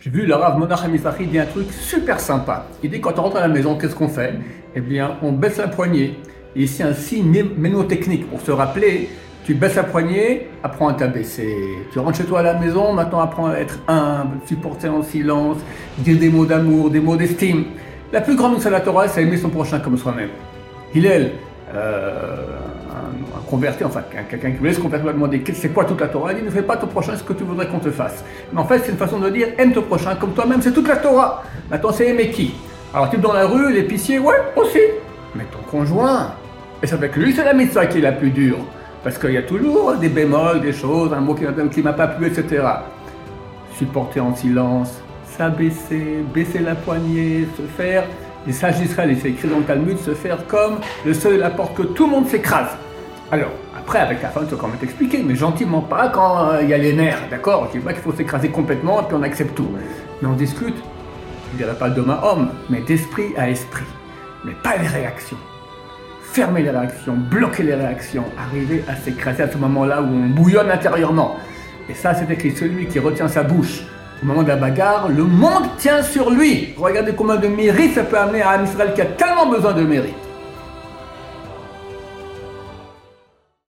J'ai vu le Rav Monach Mizrahi dit un truc super sympa. Il dit quand on rentre à la maison, qu'est-ce qu'on fait? Eh bien, on baisse la poignée. Et c'est un signe ménotechnique pour se rappeler. Tu baisses la poignée, apprends à t'abaisser. Tu rentres chez toi à la maison, maintenant apprends à être humble, supporter en silence, dire des mots d'amour, des mots d'estime. La plus grande de la Torah, c'est aimer son prochain comme soi-même. Hillel, euh, un, converti, enfin quelqu'un qui voulait se convertir, demander c'est quoi toute la Torah? Il dit ne fais pas ton prochain ce que tu voudrais qu'on te fasse. Mais en fait, c'est une façon de dire aime ton prochain comme toi-même, c'est toute la Torah. Maintenant, c'est aimer qui? Alors, tu dans la rue, l'épicier, ouais, aussi. Mais ton conjoint, et c'est avec lui, c'est la mitzvah qui est la plus dure. Parce qu'il y a toujours des bémols, des choses, un mot qui ne m'a pas plu, etc. Supporter en silence, s'abaisser, baisser la poignée, se faire les sages d'Israël, et c'est écrit dans le Talmud, se faire comme le seul et la porte que tout le monde s'écrase. Alors, après, avec la femme, tu vas quand même t'expliquer, mais gentiment pas quand euh, il y a les nerfs, d'accord dis pas qu'il faut s'écraser complètement et puis on accepte tout. Mais on discute, je dirais pas d'homme à homme, mais d'esprit à esprit. Mais pas les réactions. Fermer les réactions, bloquer les réactions, arriver à s'écraser à ce moment-là où on bouillonne intérieurement. Et ça, c'est écrit celui qui retient sa bouche au moment de la bagarre, le monde tient sur lui. Regardez combien de mérite ça peut amener à un Israël qui a tellement besoin de mérite.